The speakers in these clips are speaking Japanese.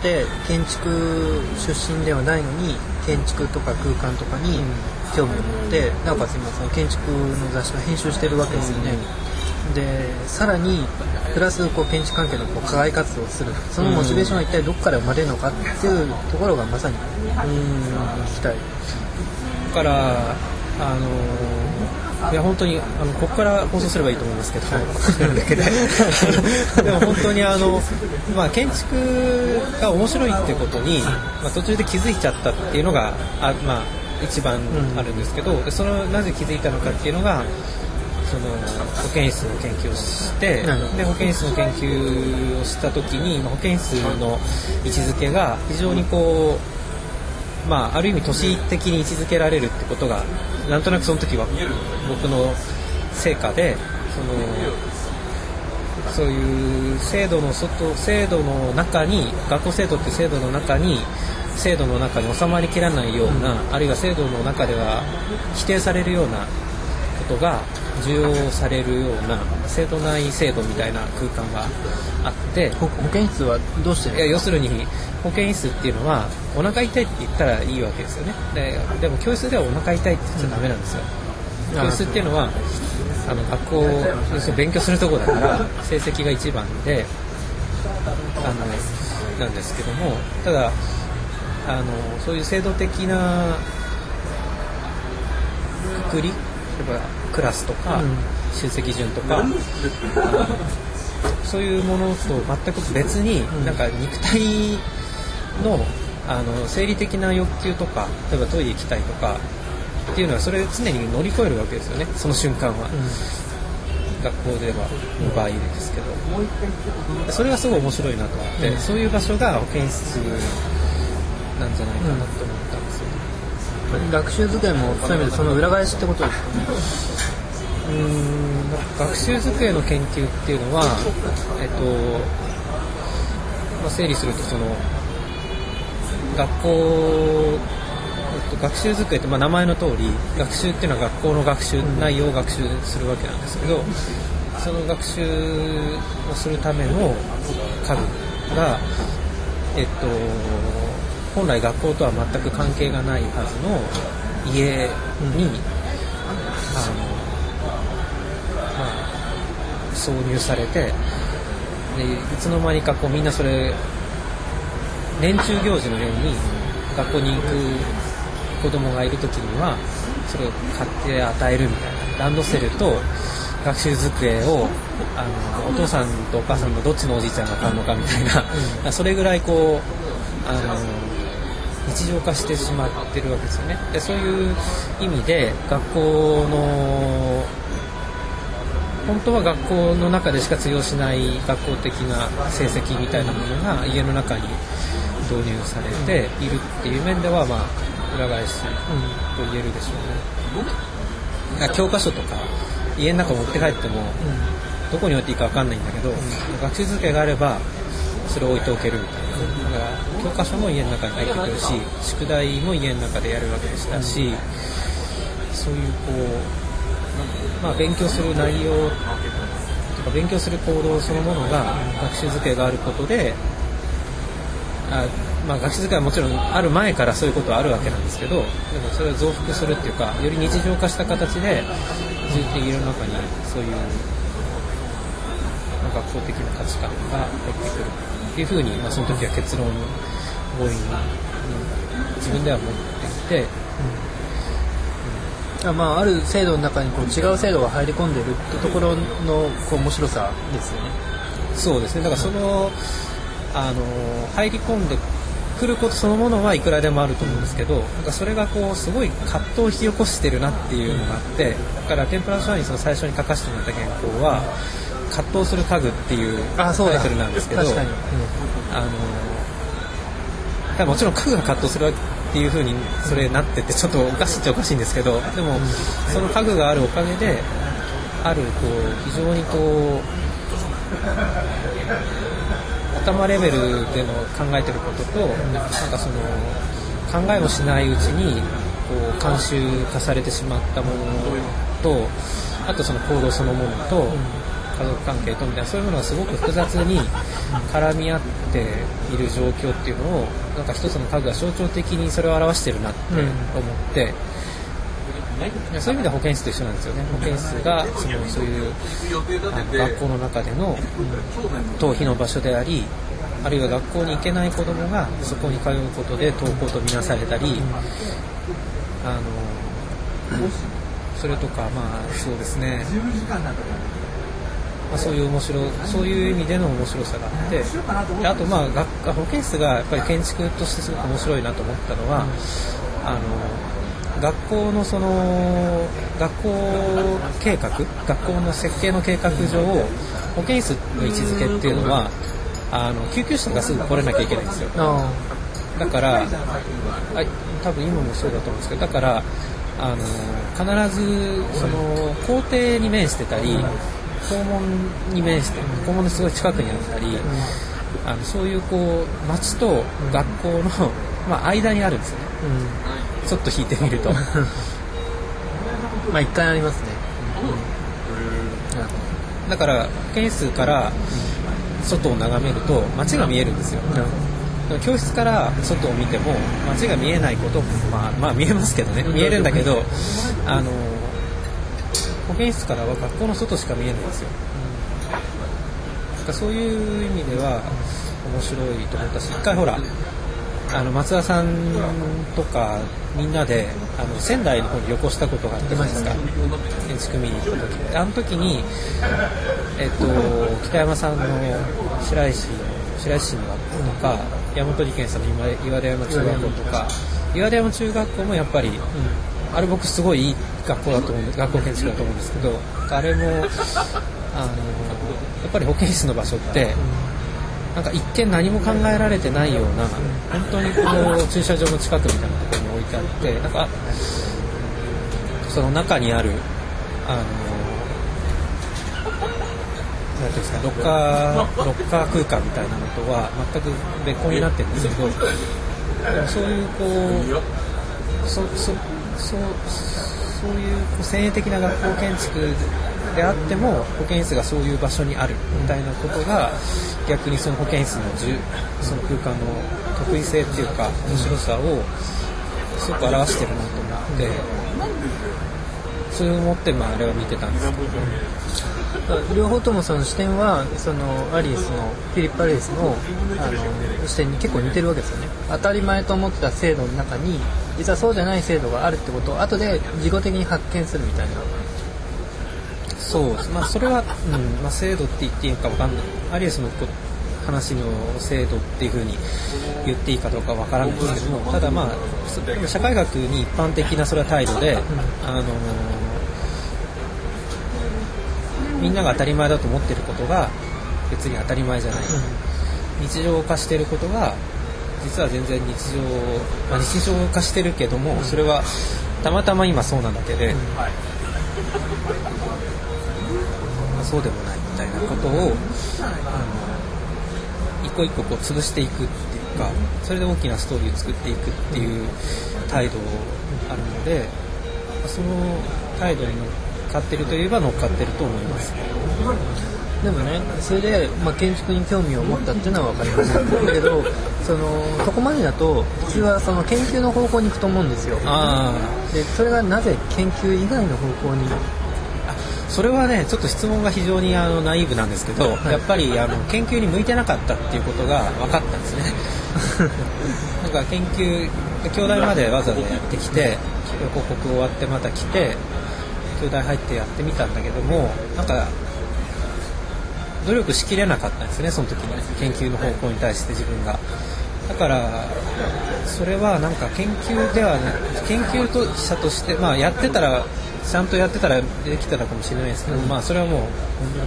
して建築出身ではないのに建築とか空間とかに興味を持ってなおかつ今その建築の雑誌の編集してるわけですよね、でさらにプラスこう建築関係のこう課外活動をする。そのモチベーションは一体どこから生まれるのかっていうところがまさに聞きたい。だからあのいや本当にあのここから放送すればいいと思うんですけど、でも本当にあの、まあ、建築が面白いってことに、まあ、途中で気づいちゃったっていうのがあ、まあ、一番あるんですけど、でそのなぜ気づいたのかっていうのがその保健室の研究をしてで保健室の研究をした時に、まあ、保健室の位置づけが非常にこうまあ、ある意味都市的に位置づけられるってことがなんとなくその時は僕の成果でそのそういう制度の外制度の中に学校制度って制度の中に制度の中に収まりきらないような、あるいは制度の中では否定されるようなことが重要されるような制度内制度みたいな空間があって保健室はどうしていや要するに保健室っていうのはお腹痛いって言ったらいいわけですよね。ででも教室ではお腹痛いって言っちゃダメなんですよ、うん、教室っていうのはあの学校要するに勉強するとこだから成績が一番であのなんですけどもただあのそういう制度的なくくり例えばクラスとか、うん、出席順とか、そういうものと全く別に、うん、なんか肉体のあの生理的な欲求とか例えばトイレ行きたいとかっていうのはそれを常に乗り越えるわけですよね。その瞬間は、うん、学校ではの場合ですけど。それがすごい面白いなと思って、うん、そういう場所が保健室なんじゃないかなと思った。んですよ、ね、学習机もそういう意味でその裏返しってことですかね。うん学習机の研究っていうのは、えっとまあ、整理するとその学校えっと学習机って、まあ、名前の通り学習っていうのは学校の学習内容を学習するわけなんですけどその学習をするための家具が、えっと、本来学校とは全く関係がないはずの家に、うん、あのまあ、挿入されてでいつの間にかこうみんなそれ年中行事のように学校に行く子供がいる時にはそれを買って与えるみたいなランドセルと学習机をあのお父さんとお母さんのどっちのおじいちゃんが買うのかみたいな、うん、それぐらいこうあの日常化してしまってるわけですよね。でそういう意味で学校の本当は学校の中でしか通用しない学校的な成績みたいなものが家の中に導入されているっていう面では、まあ、裏返しと言えるでしょうね。教科書とか家の中持って帰っても、どこに置いていいか分かんないんだけど、学習机があればそれを置いておけるみたいな。だから教科書も家の中に入ってくるし宿題も家の中でやるわけでしたし、そういうこう、まあ、勉強する内容とか勉強する行動そのものが学習机があることであまあ、学習机はもちろんある前からそういうことはあるわけなんですけどでもそれを増幅するっていうかより日常化した形で家の中にそういう、ま、学校的な価値観が入ってくるいうふうに、まあ、その時は結論を強引に自分では持っていて。うん、まあ、ある制度の中にこう違う制度が入り込んでるってところのこう面白さですよね。そうですねだからその、うんあの入り込んでくることそのものはいくらでもあると思うんですけどなんかそれがこうすごい葛藤を引き起こしてるなっていうのがあってだから天ぷらシャワーにその最初に書かせてもらった原稿は「葛藤する家具」っていうタイトルなんですけど、うん、あのもちろん家具が葛藤するっていう風にそれなっててちょっとおかしいっちゃおかしいんですけどでもその家具があるおかげであるこう非常にこう頭レベルでの考えてることとなんかその考えもしないうちにこう慣習化されてしまったものとあとその行動そのものと家族関係とみたいなそういうものがすごく複雑に絡み合っている状況っていうのをなんか一つの家具が象徴的にそれを表してるなって思って、いやそういう意味では保健室と一緒なんですよね。保健室がそのそういう学校の中での逃避の場所でありあるいは学校に行けない子どもがそこに通うことで登校とみなされたり、あのそれとかまあそうですね、まあ、そういう面白そういう意味での面白さがあってであとまあ学保健室がやっぱり建築としてすごく面白いなと思ったのは、あの学校のその学校計画学校の設計の計画上保健室の位置づけっていうのはあの救急車がすぐ来れなきゃいけないんですよ。あ。だからあ多分今もそうだと思うんですけどだからあの必ずその校庭に面してたり校門に面して校門のすごい近くにあったり、あのそういうこう町と学校の、まあ、間にあるんですよね。うん。ちょっと引いてみると。まあ一回ありますね。だから保健室から外を眺めると街が見えるんですよ。教室から外を見ても街が見えないこともまあまあ見えますけどね。見えるんだけどあの保健室からは学校の外しか見えないんですよ。だからそういう意味では面白いと思ったし一回ほらあの松田さんとかみんなであの仙台の方に旅行したことがあったじゃないですか。建築見に行った時。あの時に、えっと、北山さんの白石白石市の学校とか大和利権さんの岩田山中学校とか。岩田山中学校もやっぱり、あれ僕すごいいい学校だと思う学校建築だと思うんですけどあれもあのやっぱり保健室の場所ってなんか一見何も考えられてないような本当にこう駐車場の近くみたいなところに置いてあってなんかその中にあるあのなんていうんですかロッカーロッカー空間みたいなのとは全く別個になってるんですけどそういうこうそそそうそういう先鋭的な学校建築であっても保健室がそういう場所にあるみたいなことが逆にその保健室のその空間の特異性っていうか面白さをすごく表してるなと思ってそう思ってまああれは見てたんですけど。両方ともその視点はそのアリスのフィリップ・アリスのあの視点に結構似てるわけですよね。当たり前と思ってた制度の中に実はそうじゃない制度があるってことを後で自己的に発見するみたいな。そうまあそれは、うんまあ、制度って言っていいのかわかんない。アリエスのこ話の制度っていうふうに言っていいかどうかわからないですけどもただまあそ社会学に一般的なそれは態度で、あのみんなが当たり前だと思ってることが別に当たり前じゃない、日常化してることが実は全然日常、まあ、日常化してるけどもそれはたまたま今そうなだけで、まあそうでもないみたいなことをあの一個一個こう潰していくっていうかそれで大きなストーリーを作っていくっていう態度あるのでまあその態度に乗っかってるといえば乗っかってると思います。でもねそれで、まあ、建築に興味を持ったっていうのは分かりましただけどそのそこまでだと普通はその研究の方向に行くと思うんですよ。あでそれがなぜ研究以外の方向に？あそれはねちょっと質問が非常にあのナイーブなんですけど、やっぱりあの研究に向いてなかったっていうことが分かったんですね。なんか研究京大までわざわざやってきて報告終わってまた来て京大入ってやってみたんだけどもなんか努力しきれなかったんですねその時に。研究の方向に対して自分が。だからそれはなんか研究ではな研究者としてまあやってたらちゃんとやってたらできたらかもしれないですけど、まあそれはもう本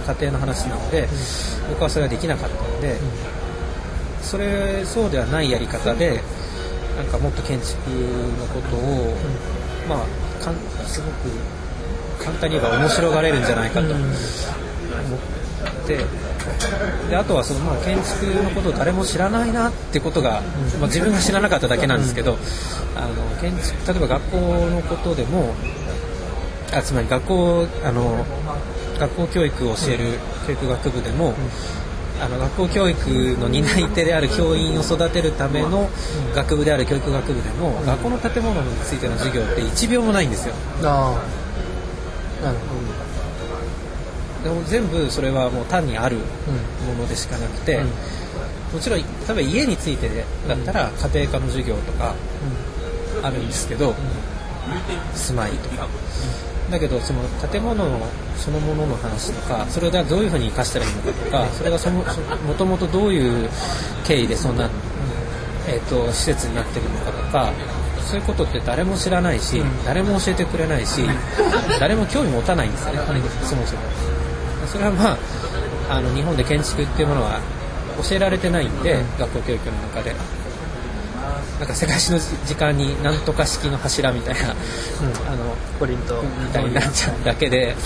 当に家庭の話なので、僕はそれはできなかったので、それそうではないやり方でなんかもっと建築のことを、まあかんすごく簡単に言えば面白がれるんじゃないかと。思って、であとはその、まあ、建築のことを誰も知らないなってことが、まあ、自分が知らなかっただけなんですけど、あの建築例えば学校のことでもあつまり学校あの学校教育を教える教育学部でも、あの学校教育の担い手である教員を育てるための学部である教育学部でも、学校の建物についての授業って1秒もないんですよ。なるでも全部それはもう単にあるほものでしかなくて、うん。もちろん例えば家についてだったら家庭科の授業とかあるんですけど、住まいとか、だけどその建物のそのものの話とかそれをどういうふうに生かしたらいいのかとかそれがそのそもともとどういう経緯でそんな、えー、と施設になってるのかとかそういうことって誰も知らないし、誰も教えてくれないし、誰も興味持たないんですよね、そもそも。それはまああの日本で建築っていうものは教えられてないんで、学校教育の中で。なんか世界史の時間になんとか式の柱みたいな、あのコリント。みたいになっちゃうだけで、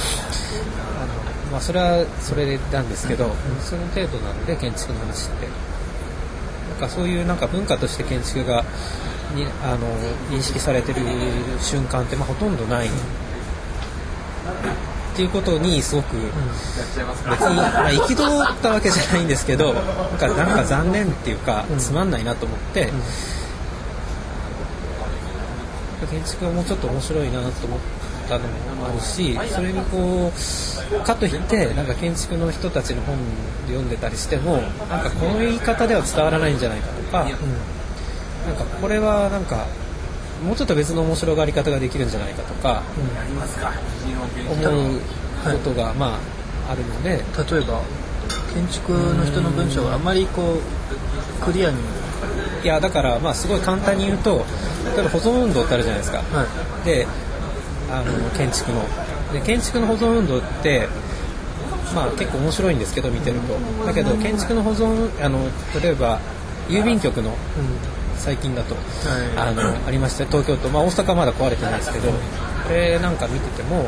あのまあ、それはそれなんですけど、その程度なんで建築の話って。なんかそういうなんか文化として建築がにあの認識されてる瞬間ってまあほとんどない。っていうことにすごく別に、まあ、憤ったわけじゃないんですけどなんかなんか残念っていうかつまんないなと思って、建築はもうちょっと面白いなと思ったのもあるしそれにこうかといってなんか建築の人たちの本読んでたりしてもなんかこの言い方では伝わらないんじゃないかとか、なんかこれはなんかもうちょっと別の面白がり方ができるんじゃないかとか思うことがまああるので例えば建築の人の文章があまりこうクリアに。いやだからまあすごい簡単に言うと例えば保存運動ってあるじゃないですか。はい。であの建築の。で建築の保存運動ってまあ結構面白いんですけど見てると。だけど建築の保存あの例えば郵便局の最近だと、あの ありました東京都、まあ、大阪はまだ壊れてないですけどこれなんか見てても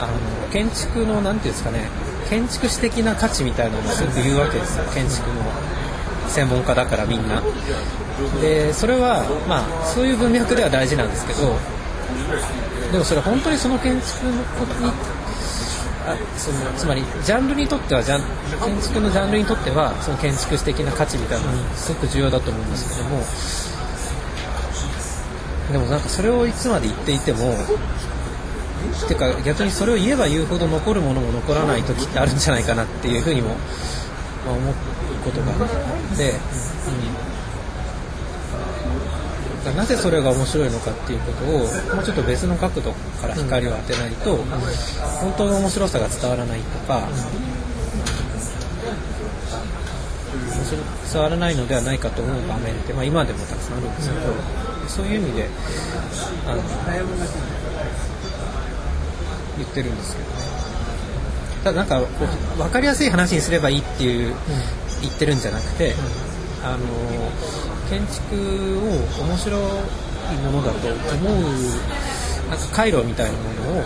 あの建築のなんていうんですかね建築史的な価値みたいなのをすごく言うわけですよ。建築の専門家だからみんな。でそれはまあそういう文脈では大事なんですけどでもそれ本当にその建築のことにあそのつまりジャンルにとってはジャン建築のジャンルにとってはその建築史的な価値みたいなのがすごく重要だと思うんですけどもでもなんかそれをいつまで言っていてもてか逆にそれを言えば言うほど残るものも残らない時ってあるんじゃないかなっていうふうにも、ま、思うことがあって、うん、なぜそれが面白いのかっていうことをもうちょっと別の角度から光を当てないと、本当の面白さが伝わらないとか、伝わらないのではないかと思う場面って、まあ、今でもたくさんあるんですけど、そういう意味であの言ってるんですけどね。ただなんか分かりやすい話にすればいいっていう、言ってるんじゃなくて、あの建築を面白いものだと思うなんか回路みたいなものを、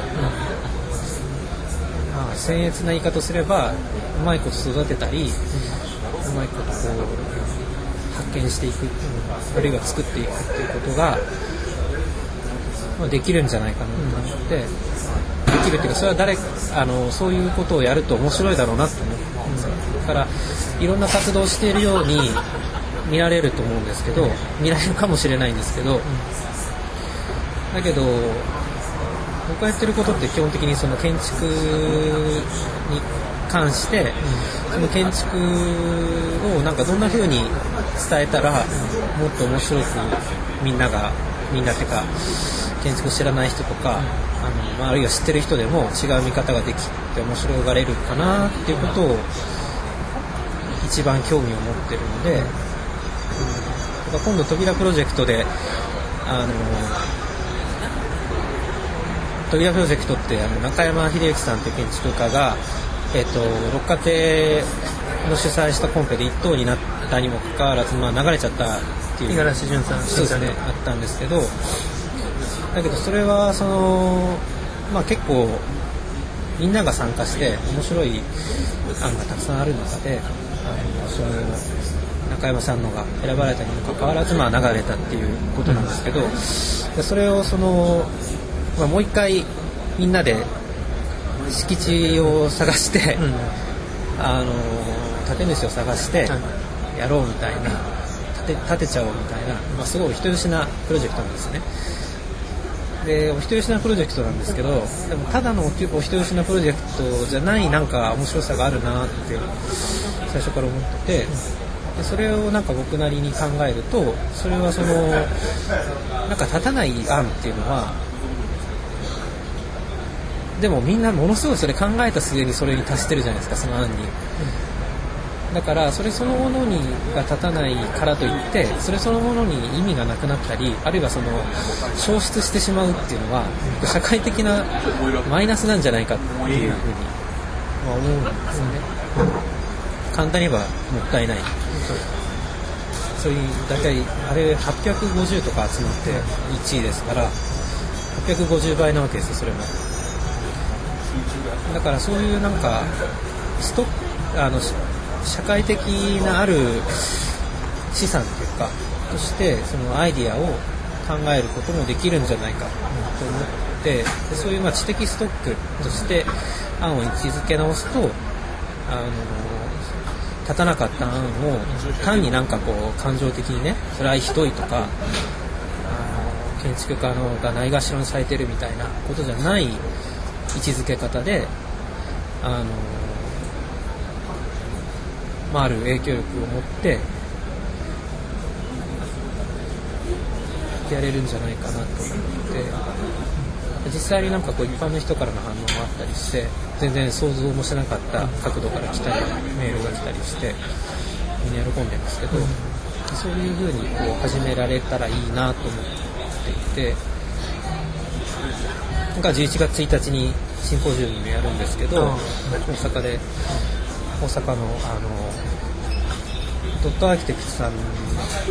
まあ、僭越な言い方すればうまいこと育てたり、うまいことこう発見していくあるいは作っていくっていうことが、まあ、できるんじゃないかなと思って、できるっていうかそれは誰あのそういうことをやると面白いだろうなと思うん。ですだからいろんな活動をしているように見られると思うんですけど見られるかもしれないんですけど、だけど僕がやってることって基本的にその建築に関して、その建築をなんかどんな風に伝えたらもっと面白くみんながみんなっていうか建築を知らない人とか、あのあ、あるいは知ってる人でも違う見方ができて面白がれるかなっていうことを一番興味を持ってるので、うん、だから今度扉プロジェクトであの扉プロジェクトってあの中山秀幸さんっていう建築家が、えっと六花亭の主催したコンペで一等になったにもかかわらず、まあ、流れちゃったっていう五十嵐潤さんそうですねあったんですけどだけどそれはその、まあ、結構みんなが参加して面白い案がたくさんある中であのその中山さんのが選ばれたにもかかわらず、まあ、流れたっていうことなんですけど、でそれをその、まあ、もう一回みんなで敷地を探して、うん。あの建主を探してはい。やろうみたいな建て建てちゃおうみたいな、まあ、すごいお人よしなプロジェクトなんですね。でお人よしなプロジェクトなんですけどでもただのお人お人よしなプロジェクトじゃないなんか面白さがあるなって最初から思っててでそれをなんか僕なりに考えるとそれはそのなんか立たない案っていうのはでもみんなものすごいそれ考えた末にそれに達してるじゃないですかその案に。だからそれそのものにが立たないからといってそれそのものに意味がなくなったりあるいはその消失してしまうっていうのは社会的なマイナスなんじゃないかっていうふうにまあ思うんですよね簡単に言えばもったいない。そう。いう大体あれ850とか集まって1位ですから850倍なわけですよそれも。だからそういうなんかストあの社会的なある資産というかとしてそのアイディアを考えることもできるんじゃないかと思ってでそういうまあ知的ストックとして案を位置づけ直すとあの立たなかった案を単になんかこう感情的にねそれはひどいとかあの建築家のがないがしろにされてるみたいなことじゃない位置づけ方であのまあ、ある影響力を持ってやれるんじゃないかなと思って実際になんかこう一般の人からの反応もあったりして全然想像もしなかった角度から来たりメールが来たりしてみんな喜んでますけど、そういうふうにこう始められたらいいなと思っていてなんか11月1日にシンポジウムをやるんですけど大阪で大阪のあのドットアーキテクトさんっ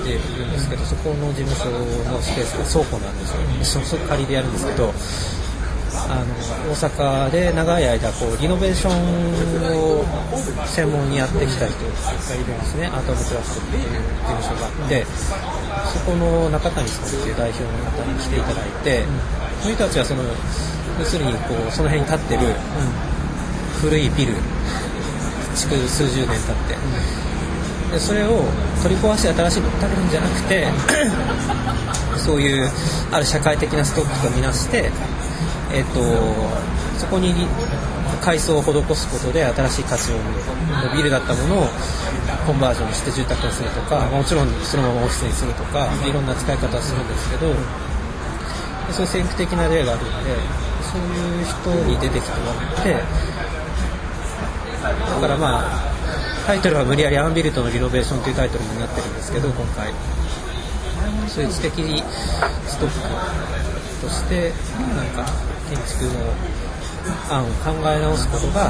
ていうんですけどそこの事務所のスペースが倉庫なんですよ。そそ借りでやるんですけどあの大阪で長い間こうリノベーションを専門にやってきた人がいるんですね。アート・オブ・クラフトっていう事務所があってそこの中谷さんっていう代表の方に来ていただいて、その人たちはその要するにこうその辺に立ってる古いビル築数十年経って、でそれを取り壊して新しいのを建てるんじゃなくて そういうある社会的なストックとみなして、えっとそこに改装を施すことで新しい価値を生むビルだったものをコンバージョンして住宅にするとか、まあもちろんそのままオフィスにするとかいろんな使い方をするんですけど、そういう先駆的な例があるんでそういう人に出てきてもらってだからまあタイトルは無理やりアンビルトのリノベーションというタイトルになってるんですけど今回。そういう知的ストックとしてなんか建築の案を考え直すことが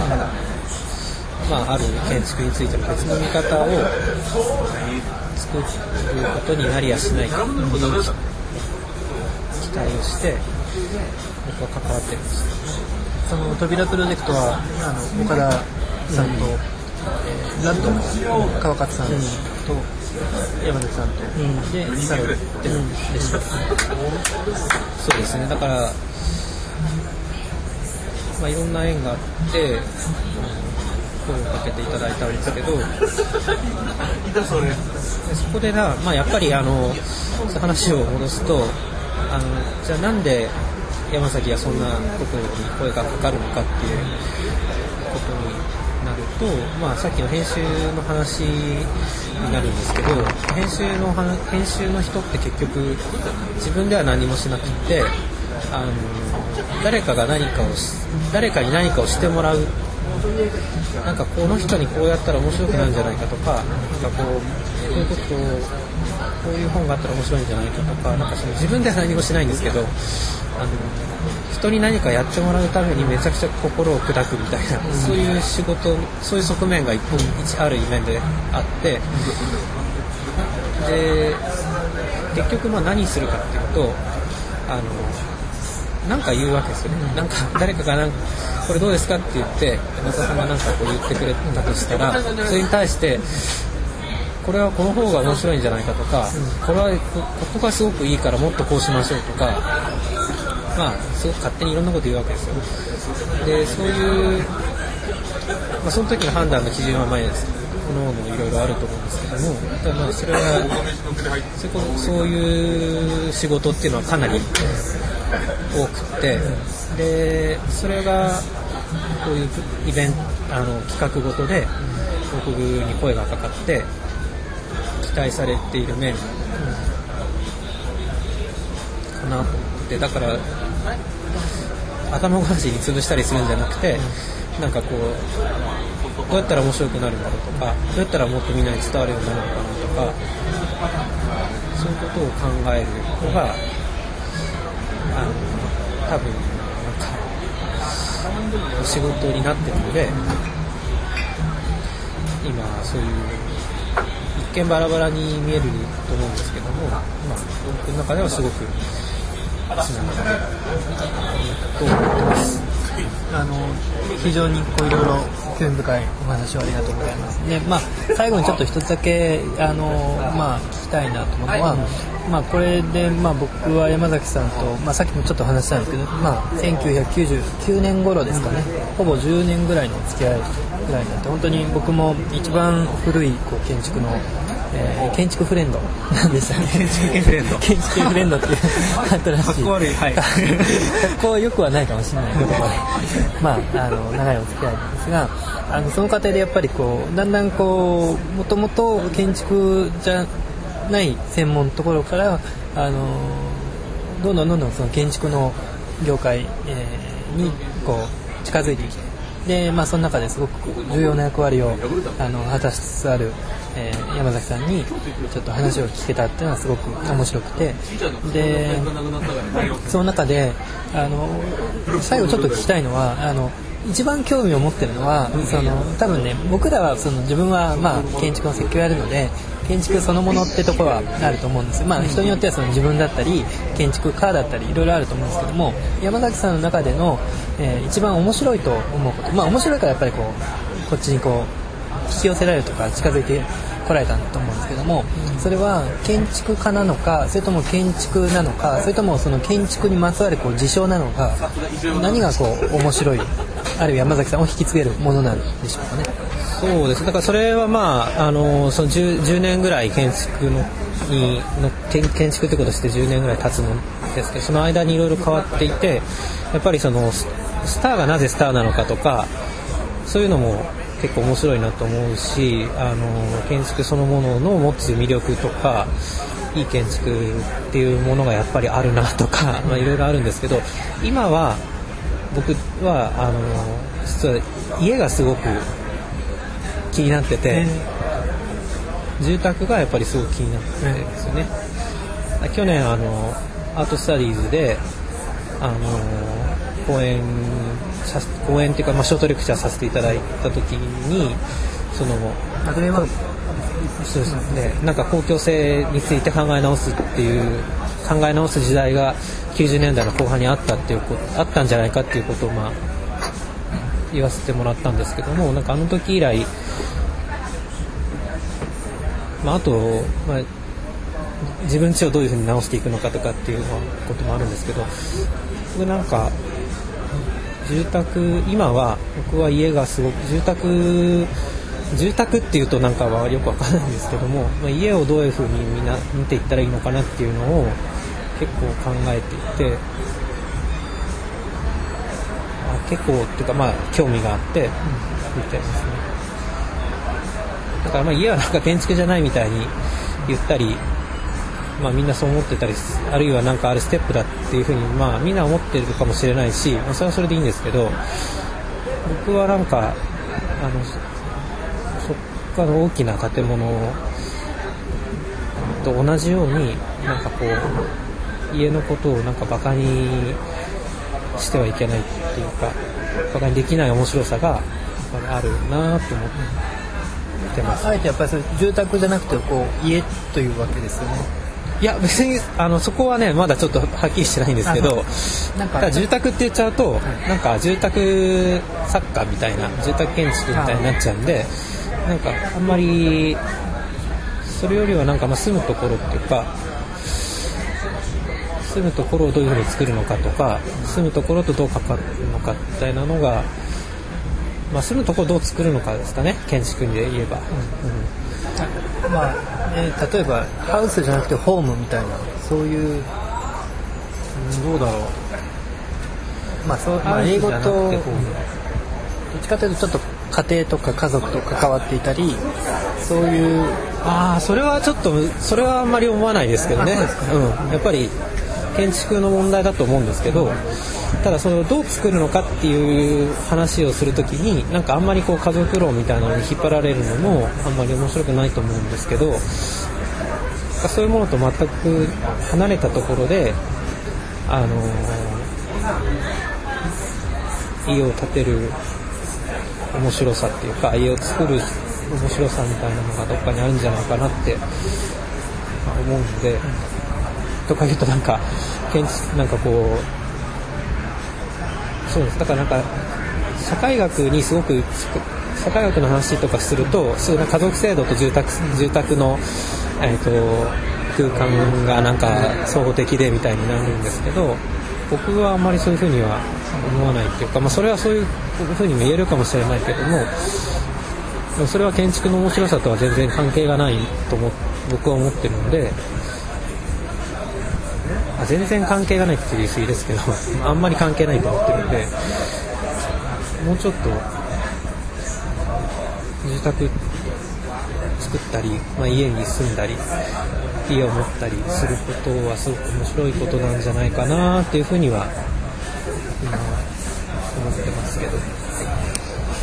まあある建築についての別の見方を作ることになりやしないかという期待をして僕は関わってるんです。その扉プロジェクトはあの岡田さんと、ラッドの川勝さんと、山崎さんと、ん。で作業ってるんでした、そうですね。だから、まあ、いろんな縁があってうん声をかけていただいたんですけどでそこでな、まあ、やっぱりあの話を戻すとあのじゃあなんで山崎がそんなことに声がかかるのかっていうと、まあ、さっきの編集の話になるんですけど編集の編集の人って結局自分では何もしなくてあの誰かが何かを誰かに何かをしてもらうなんかこの人にこうやったら面白くなるんじゃないかとかなんかこうこういうことをこういう本があったら面白いんじゃないかとかなんかその自分では何もしないんですけどあの人に何かやってもらうためにめちゃくちゃ心を砕くみたいな、そういう仕事そういう側面が一本一ある面であってで結局まあ何するかっていうとあのなんか言うわけですよね、なんか誰かがなんかこれどうですか？って言って山田さんがなんかこう言ってくれたとしたらそれに対してこれはこの方が面白いんじゃないかとか、これはこここがすごくいいからもっとこうしましょうとかまあすごく勝手にいろんなこと言うわけですよ。でそういう、まあ、その時の判断の基準は前です。各々いろいろあると思うんですけどもただまあそれはそういうこそういう仕事っていうのはかなり多くてでそれがこういうイベントあの企画ごとで僕に声がかかって期待されている面かなと思ってだから頭ごなしに潰したりするんじゃなくてなんかこうどうやったら面白くなるんだろうとかどうやったらもっとみんなに伝わるようになるのかなとかそういうことを考えるのがあの多分なんか仕事になってるので今そういう一見バラバラに見えると思うんですけども、まあ、僕の中ではすごくつながると思ってます。あの非常にこういろいろ興味深いお話をありがとうございます。で、まあ最後にちょっと一つだけあのまあ聞きたいなと思うのは、まあこれでまあ僕は山崎さんとまあさっきもちょっと話したんですけど、まあ1999年頃ですかね、ほぼ10年ぐらいのお付き合いぐらいになって本当に僕も一番古いこう建築のえー建築フレンド。なんでしたっけ建築フレンド。建築フレンドっていう 新しい。かっこ悪い。はい。よくはないかもしれないけどまああの長いお付き合いなんですがあのその過程でやっぱりこうだんだんこうもともと建築じゃない専門のところからあのどんどんどんどんその建築の業界、えーにこう近づいてきてで、まあ、その中ですごく重要な役割をあの果たしつつある、えー山崎さんにちょっと話を聞けたっていうのはすごく面白くて。でその中であの最後ちょっと聞きたいのはあの一番興味を持ってるのはその多分ね僕らはその自分は、まあ、建築の設計をやるので建築そのものってとこはあると思うんです。まあ人によってはその自分だったり建築家だったりいろいろあると思うんですけども山崎さんの中での、えー一番面白いと思うこと。まあ面白いからやっぱりこうこっちにこう引き寄せられるとか近づいてこられたと思うんですけどもそれは建築家なのかそれとも建築なのかそれともその建築にまつわるこう事象なのか何がこう面白いあるいは山崎さんを引き継げるものなんでしょうかね。そうですだからそれはまああのその 10, 10年ぐらい建築のにの建建築ってことして10年ぐらい経つのですけどその間にいろいろ変わっていてやっぱりそのススターがなぜスターなのかとかそういうのも結構面白いなと思うしあの建築そのものの持つ魅力とかいい建築っていうものがやっぱりあるなとか まあいろいろあるんですけど今は僕はあの実は家がすごく気になってて、住宅がやっぱりすごく気になってるんですよね、去年あのアートスタディーズであの講演さ講演っていうか、まあ、ショートレクチャーさせていただいた時にそのそうですね、なんか公共性について考え直すっていう考え直す時代が90年代の後半にあったっていうことあったんじゃないかっていうことをまあ言わせてもらったんですけどもなんかあの時以来、まあ、あと、まあ、自分家をどういうふうに直していくのかとかっていうこともあるんですけど僕なんか住宅今は僕は家がすごく住宅住宅っていうとなんかはよくわからないんですけども、まあ、家をどういうふうにみんな見ていったらいいのかなっていうのを結構考えていて、あ結構っていうかまあ興味があって見てますね。だからまあ家はなんか建築じゃないみたいに言ったりまあ、みんなそう思ってたりあるいはなんかあるステップだっていうふうに、まあ、みんな思ってるかもしれないし、まあ、それはそれでいいんですけど僕はなんかあのそこの大きな建物と同じようになんかこう家のことをなんかバカにしてはいけないっていうかバカにできない面白さがやっぱりあるなと思って。あえてやっぱりそ住宅じゃなくてこう家というわけですよねいや別にあのそこはねまだちょっとはっきりしてないんですけどなんか住宅って言っちゃうとなんか住宅作家みたいな住宅建築みたいになっちゃうんでなんかあんまりそれよりはなんかまあ住むところっていうか住むところをどういうふうに作るのかとか住むところとどう関わるのかみたいなのが、まあ、住むところをどう作るのかですかね建築で言えば、うん、まあ、えー、例えばハウスじゃなくてホームみたいなそういう、うん、どうだろう。まあそう、まあ、英語とどっちかというとちょっと家庭とか家族と関わっていたりそういうああそれはちょっとそれはあんまり思わないですけどね。うん、やっぱり建築の問題だと思うんですけど、ただそのどう作るのかっていう話をするときになんかあんまりこう家族論みたいなのに引っ張られるのもあんまり面白くないと思うんですけどそういうものと全く離れたところであの、家を建てる面白さっていうか家を作る面白さみたいなのがどっかにあるんじゃないかなって思うので、とか言うとなんか建築なんかこうそうです。だからなんか社会学にすごく社会学の話とかするとそういう家族制度と住宅住宅の、えーと、空間がなんか総合的でみたいになるんですけど僕はあんまりそういうふうには思わないっていうか、まあ、それはそういうふうにも言えるかもしれないけどもそれは建築の面白さとは全然関係がないと思僕は思ってるので全然関係がないって言い過ぎですけど あんまり関係ないと思ってるんでもうちょっと自宅作ったり、まあ、家に住んだり家を持ったりすることはすごく面白いことなんじゃないかなっていうふうには今は思ってますけど。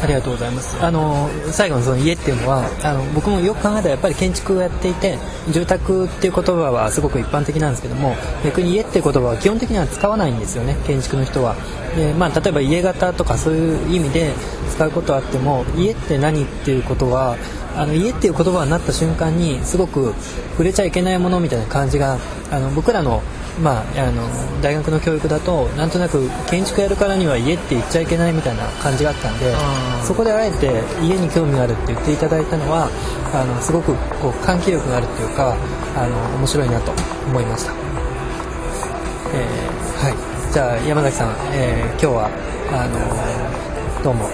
ありがとうございます。あの最後のその家っていうのはあの僕もよく考えたらやっぱり建築をやっていて住宅っていう言葉はすごく一般的なんですけども逆に家っていう言葉は基本的には使わないんですよね建築の人は。でまあ例えば家型とかそういう意味で使うことはあっても家って何っていうことはあの家っていう言葉になった瞬間にすごく触れちゃいけないものみたいな感じがあの僕らのまあ、あの大学の教育だとなんとなく建築やるからには家って言っちゃいけないみたいな感じがあったんでそこであえて家に興味があるって言っていただいたのはあのすごくこう換気力があるっていうかあの面白いなと思いました、えー、はい。じゃあ山崎さん、えー、今日はあのどうも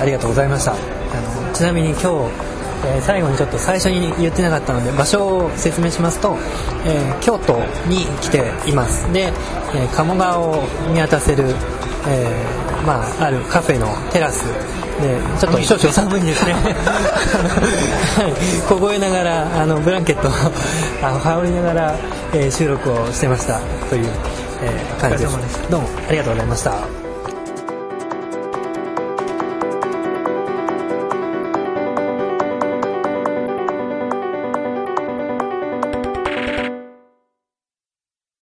ありがとうございました。あのちなみに今日えー、最後にちょっと最初に言ってなかったので場所を説明しますと、えー、京都に来ています。で、えー、鴨川を見渡せる、えまあ、あるカフェのテラス。でちょっと少々寒いんですね。はい。凍えながらあのブランケットを羽織りながら、え収録をしてましたという、え感じです。どうもありがとうございました